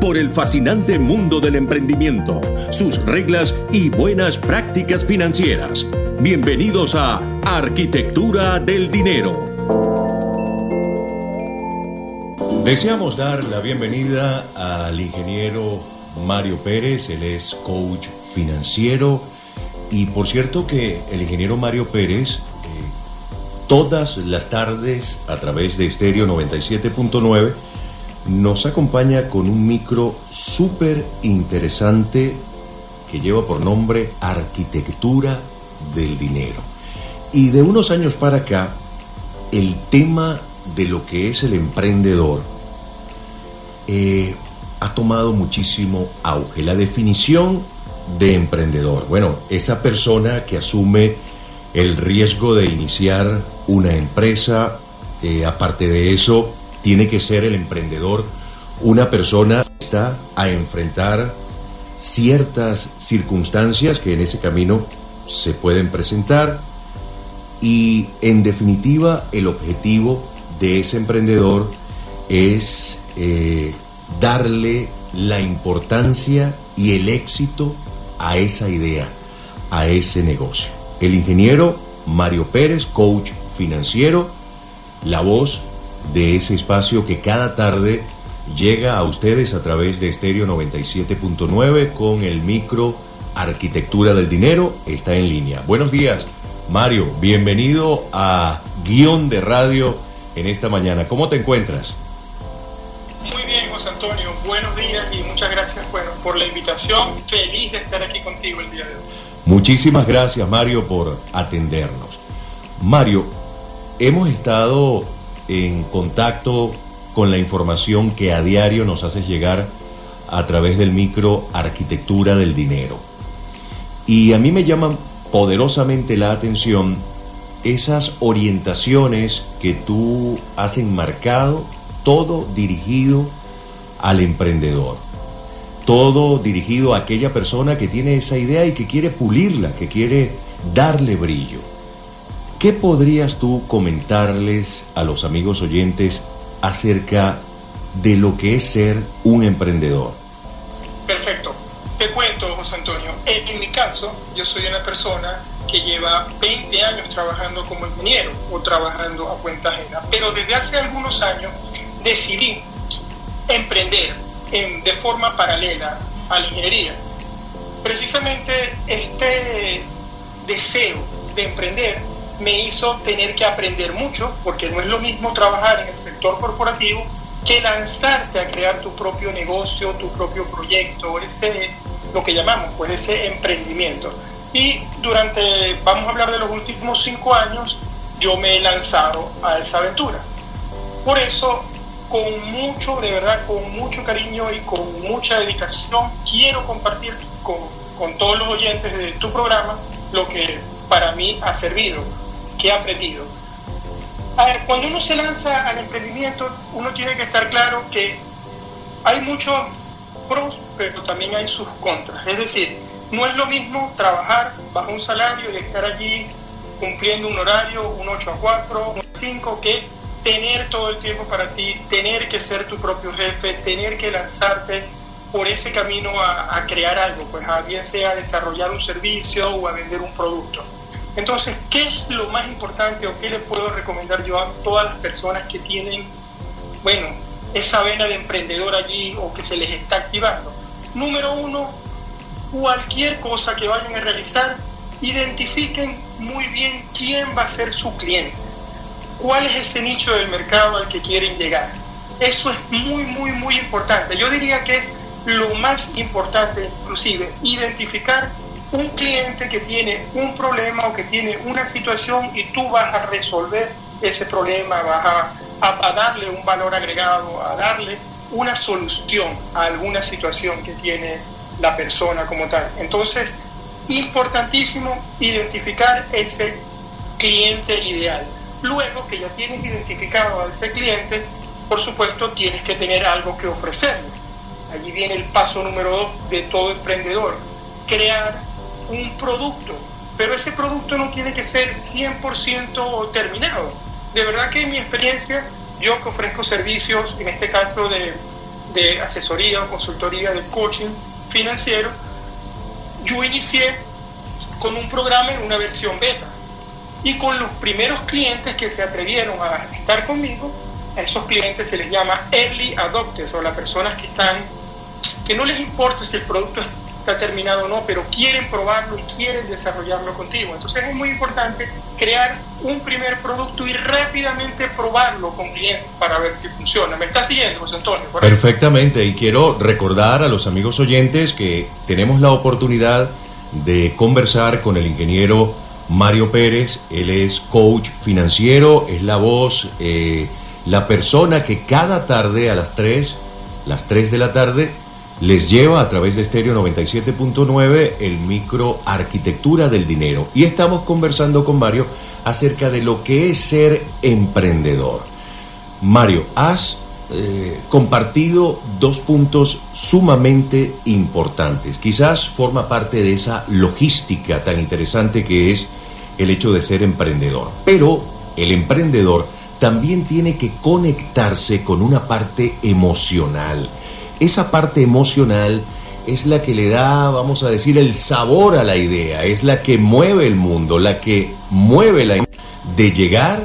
por el fascinante mundo del emprendimiento, sus reglas y buenas prácticas financieras. Bienvenidos a Arquitectura del Dinero. Deseamos dar la bienvenida al ingeniero Mario Pérez, él es coach financiero y por cierto que el ingeniero Mario Pérez eh, todas las tardes a través de Estéreo 97.9 nos acompaña con un micro súper interesante que lleva por nombre Arquitectura del Dinero. Y de unos años para acá, el tema de lo que es el emprendedor eh, ha tomado muchísimo auge. La definición de emprendedor, bueno, esa persona que asume el riesgo de iniciar una empresa, eh, aparte de eso, tiene que ser el emprendedor una persona está a enfrentar ciertas circunstancias que en ese camino se pueden presentar y en definitiva el objetivo de ese emprendedor es eh, darle la importancia y el éxito a esa idea, a ese negocio. El ingeniero Mario Pérez, coach financiero, la voz de ese espacio que cada tarde llega a ustedes a través de Estéreo 97.9 con el micro Arquitectura del Dinero. Está en línea. Buenos días, Mario. Bienvenido a Guión de Radio en esta mañana. ¿Cómo te encuentras? Muy bien, José Antonio. Buenos días y muchas gracias por la invitación. Feliz de estar aquí contigo el día de hoy. Muchísimas gracias, Mario, por atendernos. Mario, hemos estado en contacto con la información que a diario nos haces llegar a través del micro Arquitectura del Dinero. Y a mí me llaman poderosamente la atención esas orientaciones que tú has enmarcado, todo dirigido al emprendedor, todo dirigido a aquella persona que tiene esa idea y que quiere pulirla, que quiere darle brillo. ¿Qué podrías tú comentarles a los amigos oyentes acerca de lo que es ser un emprendedor? Perfecto. Te cuento, José Antonio. En, mi caso, yo soy una persona que lleva 20 años trabajando como ingeniero o trabajando a cuenta ajena, pero desde hace algunos años decidí emprender de forma paralela a la ingeniería. Precisamente este deseo de emprender me hizo tener que aprender mucho, porque no es lo mismo trabajar en el sector corporativo que lanzarte a crear tu propio negocio, tu propio proyecto, ese, lo que llamamos pues ese emprendimiento. Y durante, vamos a hablar de los últimos cinco años, yo me he lanzado a esa aventura. Por eso, con mucho, de verdad, con mucho cariño y con mucha dedicación, quiero compartir con, con todos los oyentes de tu programa lo que para mí ha servido que he aprendido. A ver, cuando uno se lanza al emprendimiento, uno tiene que estar claro que hay muchos pros, pero también hay sus contras. Es decir, no es lo mismo trabajar bajo un salario y estar allí cumpliendo un horario, un 8 a 4, un 5, que tener todo el tiempo para ti, tener que ser tu propio jefe, tener que lanzarte por ese camino a, a crear algo, pues a bien sea desarrollar un servicio o a vender un producto. Entonces, ¿qué es lo más importante o qué le puedo recomendar yo a todas las personas que tienen, bueno, esa vena de emprendedor allí o que se les está activando? Número uno, cualquier cosa que vayan a realizar, identifiquen muy bien quién va a ser su cliente, cuál es ese nicho del mercado al que quieren llegar. Eso es muy, muy, muy importante. Yo diría que es lo más importante, inclusive, identificar un cliente que tiene un problema o que tiene una situación y tú vas a resolver ese problema, vas a, darle un valor agregado, a darle una solución a alguna situación que tiene la persona como tal. Entonces, Importantísimo identificar ese cliente ideal. Luego que ya tienes identificado a ese cliente, por supuesto tienes que tener algo que ofrecerle. Allí viene el paso número dos de todo emprendedor, crear un producto. Pero ese producto no tiene que ser 100% terminado. De verdad que en mi experiencia, yo que ofrezco servicios, en este caso de, de asesoría o consultoría de coaching financiero, yo inicié con un programa en una versión beta. Y con los primeros clientes que se atrevieron a estar conmigo, a esos clientes se les llama early adopters o las personas que están, que no les importa si el producto está terminado o no, pero quieren probarlo y quieren desarrollarlo contigo. Entonces es muy importante crear un primer producto y rápidamente probarlo con clientes para ver si funciona. ¿Me está siguiendo, José Antonio? Perfectamente, y quiero recordar a los amigos oyentes que tenemos la oportunidad de conversar con el ingeniero Mario Pérez. Él es coach financiero, es la voz, eh, la persona que cada tarde a las 3, las 3 de la tarde, les lleva a través de Estéreo 97.9 el micro Arquitectura del Dinero. Y estamos conversando con Mario acerca de lo que es ser emprendedor. Mario, has eh, compartido dos puntos sumamente importantes. Quizás forma parte de esa logística tan interesante que es el hecho de ser emprendedor. Pero el emprendedor también tiene que conectarse con una parte emocional. Esa parte emocional es la que le da, vamos a decir, el sabor a la idea, es la que mueve el mundo, la que mueve la de llegar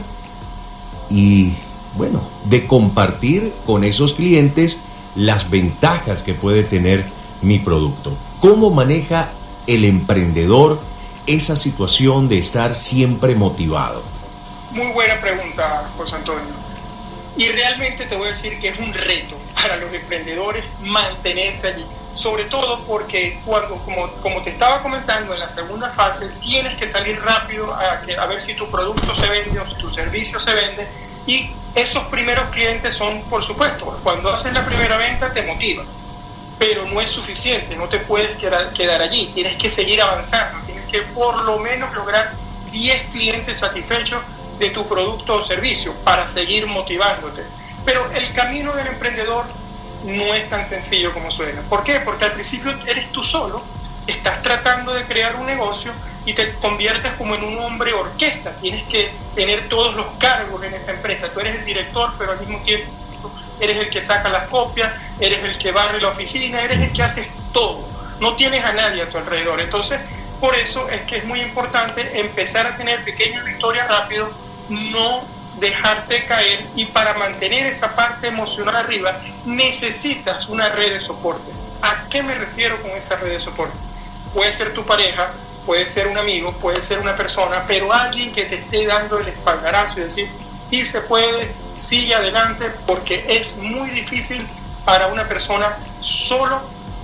y bueno, de compartir con esos clientes las ventajas que puede tener mi producto. ¿Cómo maneja el emprendedor esa situación de estar siempre motivado? Muy buena pregunta, José Antonio. Y realmente te voy a decir que es un reto para los emprendedores mantenerse allí. Sobre todo porque cuando, como, como te estaba comentando en la segunda fase, tienes que salir rápido a, ver si tu producto se vende o si tu servicio se vende y esos primeros clientes son, por supuesto, cuando haces la primera venta te motiva, pero no es suficiente, no te puedes quedar, quedar allí, tienes que seguir avanzando, tienes que por lo menos lograr 10 clientes satisfechos de tu producto o servicio para seguir motivándote. Pero el camino del emprendedor no es tan sencillo como suena. ¿Por qué? Porque al principio eres tú solo, estás tratando de crear un negocio y te conviertes como en un hombre orquesta. Tienes que tener todos los cargos en esa empresa. Tú eres el director, pero al mismo tiempo eres el que saca las copias, eres el que barre la oficina, eres el que hace todo. No tienes a nadie a tu alrededor. Entonces, por eso es que es muy importante empezar a tener pequeñas victorias rápido, no dejarte caer y para mantener esa parte emocional arriba necesitas una red de soporte. ¿A qué me refiero con esa red de soporte? Puede ser tu pareja, puede ser un amigo, puede ser una persona, pero alguien que te esté dando el espaldarazo y decir, sí se puede, sigue adelante, porque es muy difícil para una persona solo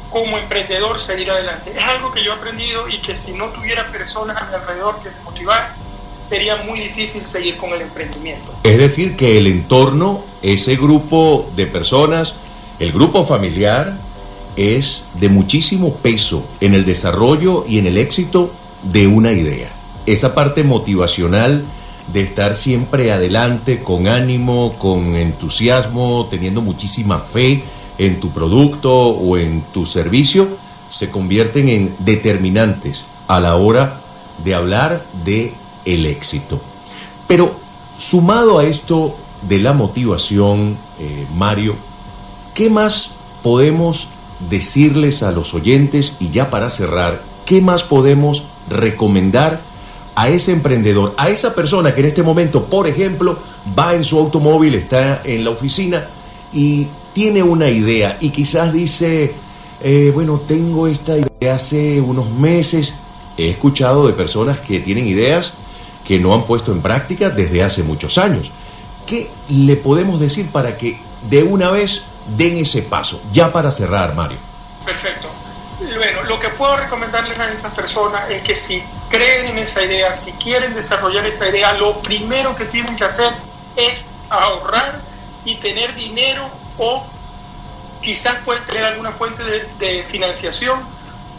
como emprendedor seguir adelante. Es algo que yo he aprendido y que si no tuviera personas a mi alrededor que me motivaran, sería muy difícil seguir con el emprendimiento. Es decir, que el entorno, ese grupo de personas, el grupo familiar, es de muchísimo peso en el desarrollo y en el éxito de una idea. Esa parte motivacional de estar siempre adelante, con ánimo, con entusiasmo, teniendo muchísima fe en tu producto o en tu servicio, se convierten en determinantes a la hora de hablar de el éxito. Pero sumado a esto de la motivación, eh, Mario, ¿qué más podemos decirles a los oyentes y ya para cerrar, ¿qué más podemos recomendar a ese emprendedor, a esa persona que en este momento, por ejemplo, va en su automóvil, está en la oficina y tiene una idea y quizás dice, eh, bueno, tengo esta idea hace unos meses, he escuchado de personas que tienen ideas que no han puesto en práctica desde hace muchos años. ¿Qué le podemos decir para que de una vez den ese paso. Ya para cerrar, Mario. Perfecto. Bueno, lo que puedo recomendarles a esas personas es que si creen en esa idea, si quieren desarrollar esa idea, lo primero que tienen que hacer es ahorrar y tener dinero o quizás pueden tener alguna fuente de, financiación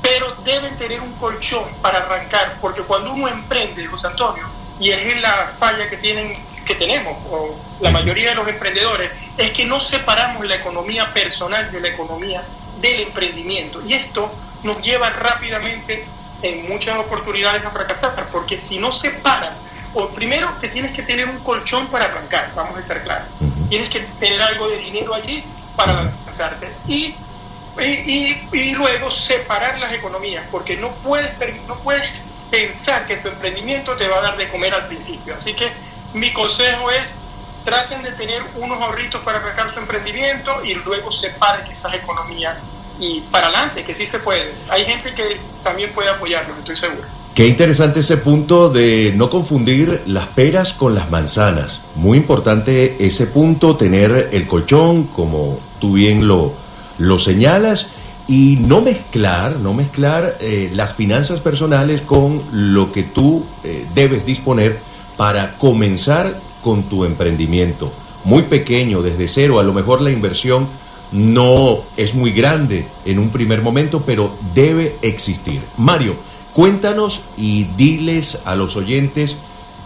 pero deben tener un colchón para arrancar, porque cuando uno emprende, José Antonio, y es la falla que tienen que tenemos, o la mayoría de los emprendedores, es que no separamos la economía personal de la economía del emprendimiento. Y esto nos lleva rápidamente en muchas oportunidades a fracasar, porque si no separas, o primero te tienes que tener un colchón para arrancar, vamos a estar claros. Tienes que tener algo de dinero allí para lanzarte. Y, y, y, luego separar las economías, porque no puedes, no puedes pensar que tu emprendimiento te va a dar de comer al principio. Así que mi consejo es traten de tener unos ahorritos para arrancar su emprendimiento y luego separen esas economías y para adelante, que sí se puede. Hay gente que también puede apoyarlos, estoy seguro. Qué interesante ese punto de no confundir las peras con las manzanas. Muy importante ese punto, tener el colchón, como tú bien lo, lo señalas, y no mezclar, no mezclar eh, las finanzas personales con lo que tú eh, debes disponer para comenzar con tu emprendimiento. Muy pequeño, desde cero, a lo mejor la inversión no es muy grande en un primer momento, pero debe existir. Mario, cuéntanos y diles a los oyentes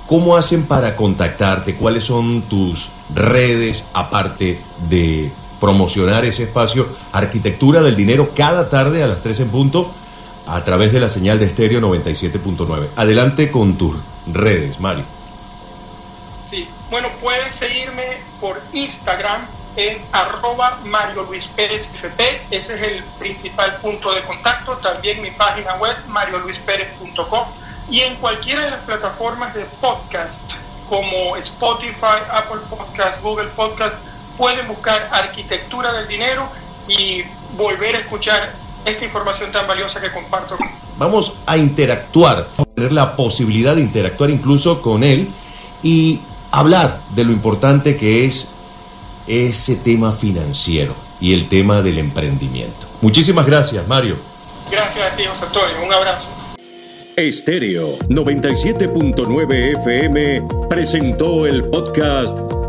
cómo hacen para contactarte, cuáles son tus redes, aparte de promocionar ese espacio Arquitectura del Dinero cada tarde a las 3 en punto a través de la señal de estéreo 97.9. Adelante con tus redes, Mario. Sí, bueno, pueden seguirme por Instagram en arroba Mario Luis Pérez FP, ese es el principal punto de contacto, también mi página web marioluispérez.com y en cualquiera de las plataformas de podcast como Spotify, Apple Podcast, Google Podcast, pueden buscar Arquitectura del Dinero y volver a escuchar esta información tan valiosa que comparto. Vamos a interactuar, a tener la posibilidad de interactuar incluso con él y hablar de lo importante que es ese tema financiero y el tema del emprendimiento. Muchísimas gracias, Mario. Gracias a ti, José Antonio. Un abrazo. Estéreo 97.9 FM presentó el podcast